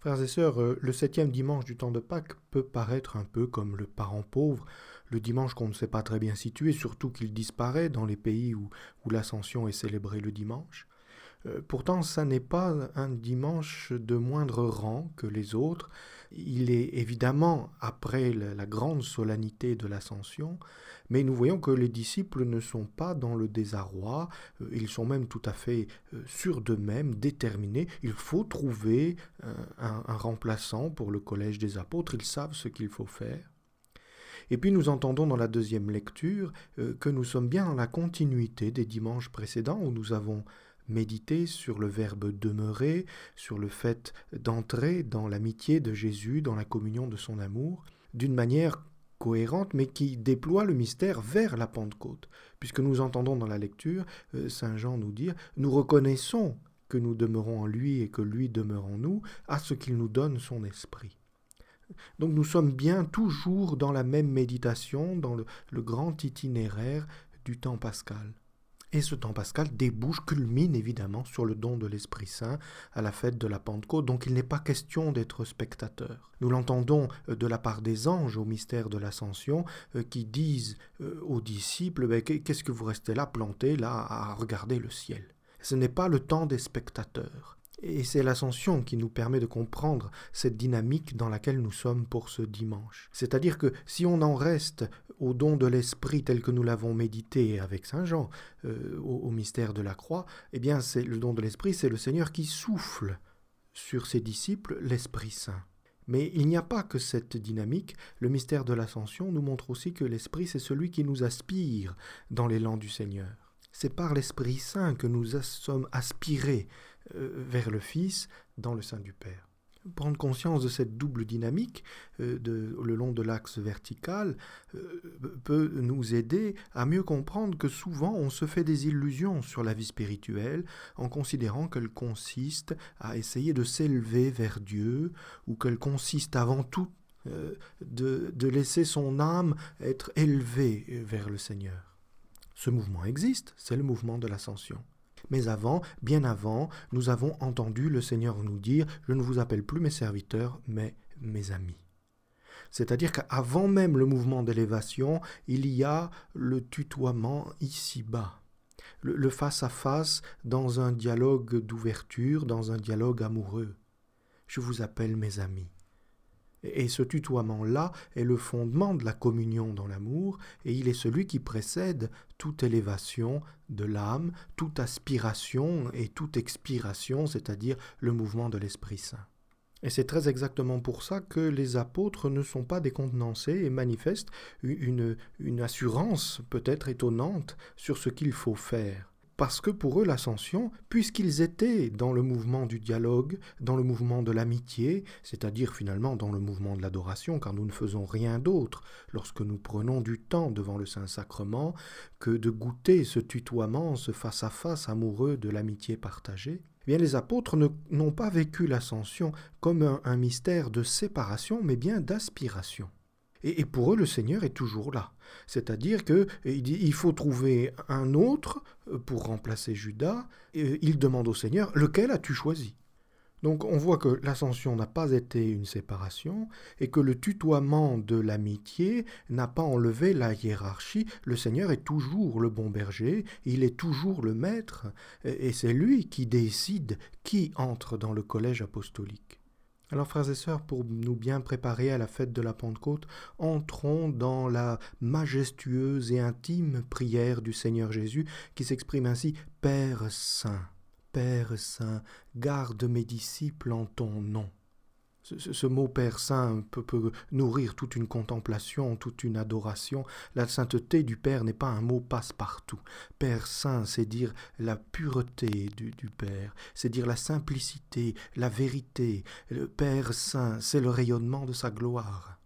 Frères et sœurs, euh, le septième dimanche du temps de Pâques peut paraître un peu comme le parent pauvre, le dimanche qu'on ne sait pas très bien situer, surtout qu'il disparaît dans les pays où, où l'ascension est célébrée le dimanche. Euh, pourtant, ça n'est pas un dimanche de moindre rang que les autres. Il est évidemment après la grande solennité de l'ascension, mais nous voyons que les disciples ne sont pas dans le désarroi, euh, ils sont même tout à fait euh, sûrs d'eux-mêmes, déterminés. Il faut trouver un, remplaçant pour le collège des apôtres, ils savent ce qu'il faut faire. Et puis nous entendons dans la deuxième lecture que nous sommes bien dans la continuité des dimanches précédents où nous avons méditer sur le verbe demeurer, sur le fait d'entrer dans l'amitié de Jésus, dans la communion de son amour, d'une manière cohérente, mais qui déploie le mystère vers la Pentecôte. Puisque nous entendons dans la lecture euh, Saint Jean nous dire, nous reconnaissons que nous demeurons en lui et que lui demeure en nous, à ce qu'il nous donne son esprit. Donc nous sommes bien toujours dans la même méditation, dans le grand itinéraire du temps pascal. Et ce temps pascal débouche, culmine évidemment sur le don de l'Esprit Saint à la fête de la Pentecôte, donc il n'est pas question d'être spectateur. Nous l'entendons euh, de la part des anges au mystère de l'Ascension euh, qui disent euh, aux disciples ben, Qu'est-ce que vous restez là, plantés, là, à regarder le ciel Ce n'est pas le temps des spectateurs. Et c'est l'ascension qui nous permet de comprendre cette dynamique dans laquelle nous sommes pour ce dimanche. C'est-à-dire que si on en reste au don de l'esprit tel que nous l'avons médité avec Saint Jean, euh, au, mystère de la croix, eh bien c'est le don de l'esprit, c'est le Seigneur qui souffle sur ses disciples l'Esprit Saint. Mais il n'y a pas que cette dynamique, le mystère de l'ascension nous montre aussi que l'Esprit c'est celui qui nous aspire dans l'élan du Seigneur. C'est par l'Esprit Saint que nous sommes aspirés vers le Fils dans le sein du Père. Prendre conscience de cette double dynamique euh, le long de l'axe vertical euh, peut nous aider à mieux comprendre que souvent on se fait des illusions sur la vie spirituelle en considérant qu'elle consiste à essayer de s'élever vers Dieu ou qu'elle consiste avant tout de laisser son âme être élevée vers le Seigneur. Ce mouvement existe, c'est le mouvement de l'ascension. Mais avant, bien avant, nous avons entendu le Seigneur nous dire Je ne vous appelle plus mes serviteurs, mais mes amis. C'est-à-dire qu'avant même le mouvement d'élévation, il y a le tutoiement ici-bas, le face-à-face dans un dialogue d'ouverture, dans un dialogue amoureux. Je vous appelle mes amis. Et ce tutoiement-là est le fondement de la communion dans l'amour, et il est celui qui précède toute élévation de l'âme, toute aspiration et toute expiration, c'est-à-dire le mouvement de l'Esprit Saint. Et c'est très exactement pour ça que les apôtres ne sont pas décontenancés et manifestent une, une assurance peut-être étonnante sur ce qu'il faut faire parce que pour eux l'ascension, puisqu'ils étaient dans le mouvement du dialogue, dans le mouvement de l'amitié, c'est-à-dire finalement dans le mouvement de l'adoration, car nous ne faisons rien d'autre lorsque nous prenons du temps devant le Saint-Sacrement que de goûter ce tutoiement, ce face-à-face amoureux de l'amitié partagée, eh bien les apôtres n'ont pas vécu l'ascension comme un mystère de séparation, mais bien d'aspiration. Et, pour eux, le Seigneur est toujours là. C'est-à-dire qu'il faut trouver un autre euh, pour remplacer Judas. Et il demande au Seigneur, lequel as-tu choisi? Donc on voit que l'ascension n'a pas été une séparation et que le tutoiement de l'amitié n'a pas enlevé la hiérarchie. Le Seigneur est toujours le bon berger, il est toujours le maître et c'est lui qui décide qui entre dans le collège apostolique. Alors frères et sœurs, pour nous bien préparer à la fête de la Pentecôte, entrons dans la majestueuse et intime prière du Seigneur Jésus qui s'exprime ainsi Père Saint, Père Saint, garde mes disciples en ton nom. Ce, mot Père Saint peut, nourrir toute une contemplation, toute une adoration. La sainteté du Père n'est pas un mot passe-partout. Père Saint, c'est dire la pureté du, du Père, c'est dire la simplicité, la vérité. Le Père Saint, c'est le rayonnement de sa gloire.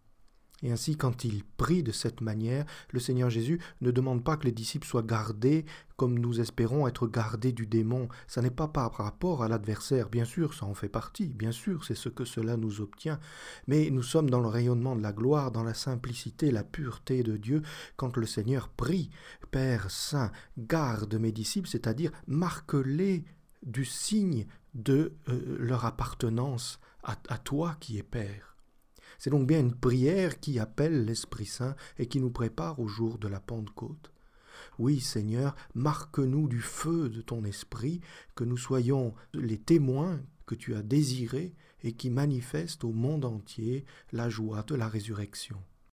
Et ainsi, quand il prie de cette manière, le Seigneur Jésus ne demande pas que les disciples soient gardés comme nous espérons être gardés du démon. Ça n'est pas par rapport à l'adversaire, bien sûr, ça en fait partie, bien sûr, c'est ce que cela nous obtient. Mais nous sommes dans le rayonnement de la gloire, dans la simplicité, la pureté de Dieu, quand le Seigneur prie, Père Saint, garde mes disciples, c'est-à-dire marque-les du signe de euh, leur appartenance à, à toi qui es Père. C'est donc bien une prière qui appelle l'Esprit Saint et qui nous prépare au jour de la Pentecôte. Oui, Seigneur, marque-nous du feu de ton esprit, que nous soyons les témoins que tu as désirés et qui manifestent au monde entier la joie de la résurrection.